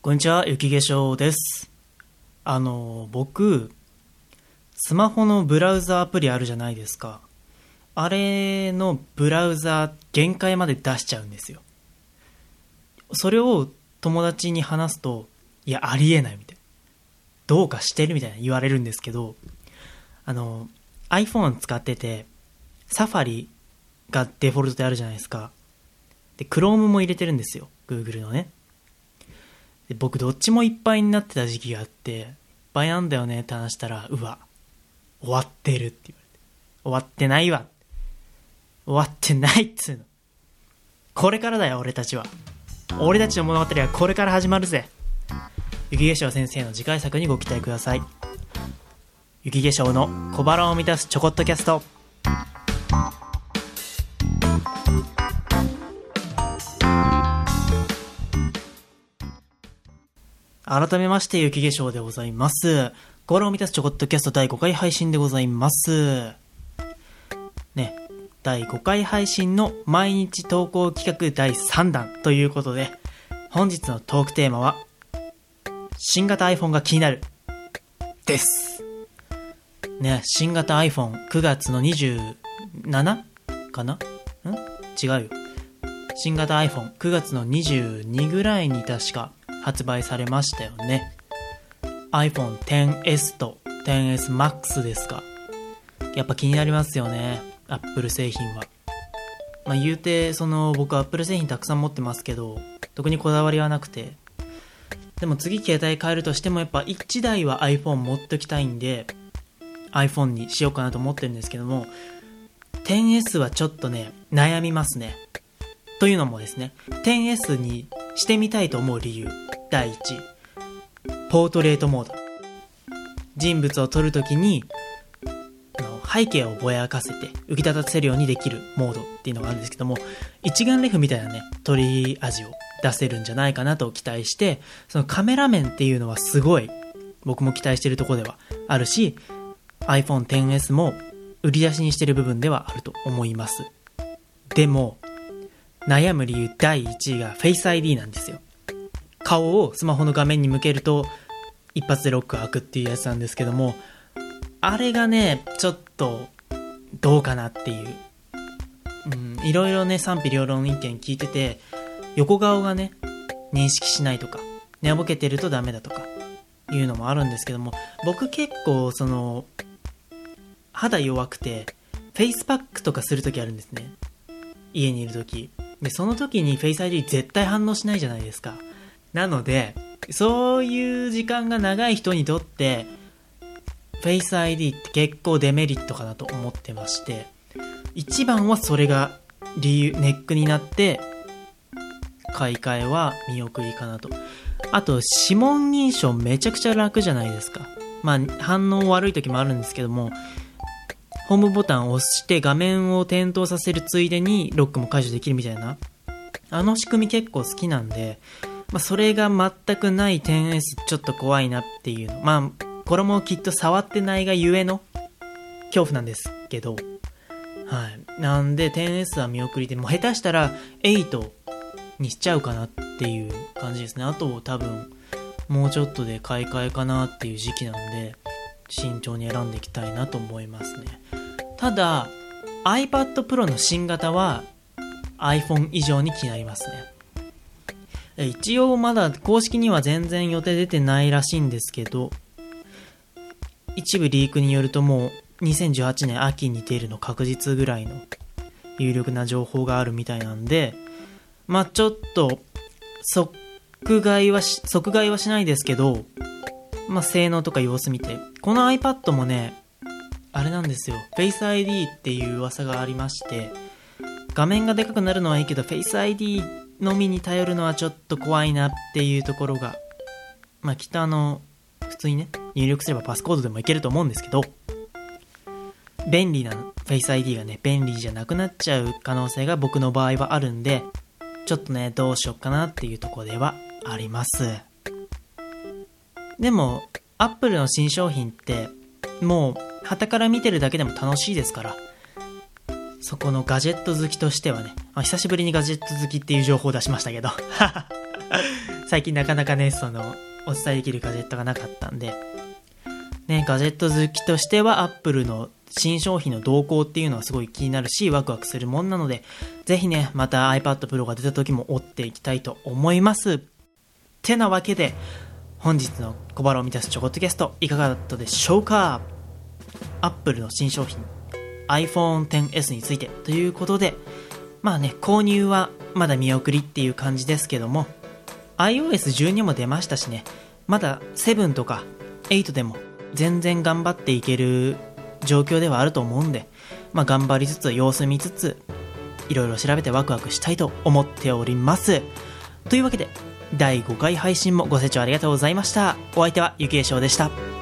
こんにちは、雪化粧です。あの、僕、スマホのブラウザアプリあるじゃないですか。あれのブラウザ限界まで出しちゃうんですよ。それを友達に話すと、いや、ありえないみたいな。どうかしてるみたいな言われるんですけど、あの、iPhone 使ってて、サファリがデフォルトであるじゃないですか。で、Chrome も入れてるんですよ。Google のね。で僕どっちもいっぱいになってた時期があって、いっぱいなんだよねって話したら、うわ、終わってるって言われて。終わってないわ。終わってないっつうの。これからだよ、俺たちは。俺たちの物語はこれから始まるぜ。雪化粧先生の次回作にご期待ください。雪化粧の小腹を満たすちょこっとキャスト。改めまして、雪化粧でございます。小腹を満たすちょこっとキャスト第5回配信でございます。ね、第5回配信の毎日投稿企画第3弾ということで、本日のトークテーマは、新型 iPhone が気になる。です。ね、新型 iPhone9 月の 27? かな？ん？違うよ。新型 iPhone9 月の22ぐらいに確か発売されましたよね。iPhone XS と XS Max ですか。やっぱ気になりますよね。Apple 製品は。まあ言うて、その僕 Apple 製品たくさん持ってますけど、特にこだわりはなくて。でも次携帯変えるとしてもやっぱ1台は iPhone 持っときたいんで、iPhone にしようかなと思ってるんですけども、10S はちょっとね、悩みますね。というのもですね、10S にしてみたいと思う理由。第1、ポートレートモード。人物を撮るときに、背景をぼやかせて浮き立たせるようにできるモードっていうのがあるんですけども、一眼レフみたいなね、撮り味を出せるんじゃないかなと期待して、そのカメラ面っていうのはすごい、僕も期待してるとこではあるし、iPhone XS も売り出しにしてる部分ではあると思います。でも、悩む理由第1位が Face ID なんですよ。顔をスマホの画面に向けると一発でロック開くっていうやつなんですけども、あれがね、ちょっとどうかなっていう。うん、いろいろね、賛否両論意見聞いてて、横顔がね、認識しないとか、寝ぼけてるとダメだとか、いうのもあるんですけども、僕結構その、肌弱くて、フェイスパックとかするときあるんですね。家にいるとき。で、その時に Face ID 絶対反応しないじゃないですか。なので、そういう時間が長い人にとって、Face ID って結構デメリットかなと思ってまして、一番はそれが理由、ネックになって、買い替えは見送りかなと。あと、指紋認証めちゃくちゃ楽じゃないですか。まあ、反応悪い時もあるんですけども、ホームボタンを押して画面を点灯させるついでにロックも解除できるみたいな。あの仕組み結構好きなんで、まあ、それが全くない 10S ちょっと怖いなっていうの。まあ、これもきっと触ってないがゆえの恐怖なんですけど。はい。なんで 10S は見送りで、もう下手したら8にしちゃうかなっていう感じですね。あと多分、もうちょっとで買い替えかなっていう時期なんで、慎重に選んでいきたいなと思いますね。ただ、iPad Pro の新型は iPhone 以上に気になりますね。一応まだ公式には全然予定出てないらしいんですけど、一部リークによるともう2018年秋に出るの確実ぐらいの有力な情報があるみたいなんで、まあちょっと即買いはし、即買いはしないですけど、まあ性能とか様子見て、この iPad もね、あれなんですよ。Face ID っていう噂がありまして、画面がでかくなるのはいいけど、Face ID のみに頼るのはちょっと怖いなっていうところが、まあ、きっとあの、普通にね、入力すればパスコードでもいけると思うんですけど、便利な Face ID がね、便利じゃなくなっちゃう可能性が僕の場合はあるんで、ちょっとね、どうしよっかなっていうとこではあります。でも、Apple の新商品って、もう、旗から見てるだけでも楽しいですから、そこのガジェット好きとしてはね、あ久しぶりにガジェット好きっていう情報を出しましたけど、最近なかなかね、その、お伝えできるガジェットがなかったんで、ね、ガジェット好きとしては Apple の新商品の動向っていうのはすごい気になるし、ワクワクするもんなので、ぜひね、また iPad Pro が出た時も追っていきたいと思います。てなわけで、本日の小腹を満たすちょこっとキャストいかがだったでしょうか ?Apple の新商品 iPhone XS についてということで、まあね、購入はまだ見送りっていう感じですけども、iOS12 も出ましたしね、まだ7とか8でも全然頑張っていける状況ではあると思うんで、まあ、頑張りつつ、様子見つつ、いろいろ調べてワクワクしたいと思っております。というわけで、第5回配信もご清聴ありがとうございました。お相手はゆきえしょうでした。